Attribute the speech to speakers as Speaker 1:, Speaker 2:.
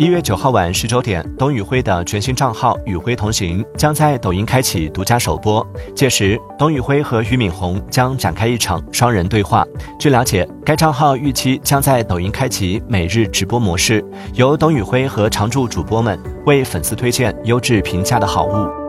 Speaker 1: 一月九号晚十九点，董宇辉的全新账号“宇辉同行”将在抖音开启独家首播。届时，董宇辉和俞敏洪将展开一场双人对话。据了解，该账号预期将在抖音开启每日直播模式，由董宇辉和常驻主播们为粉丝推荐优质平价的好物。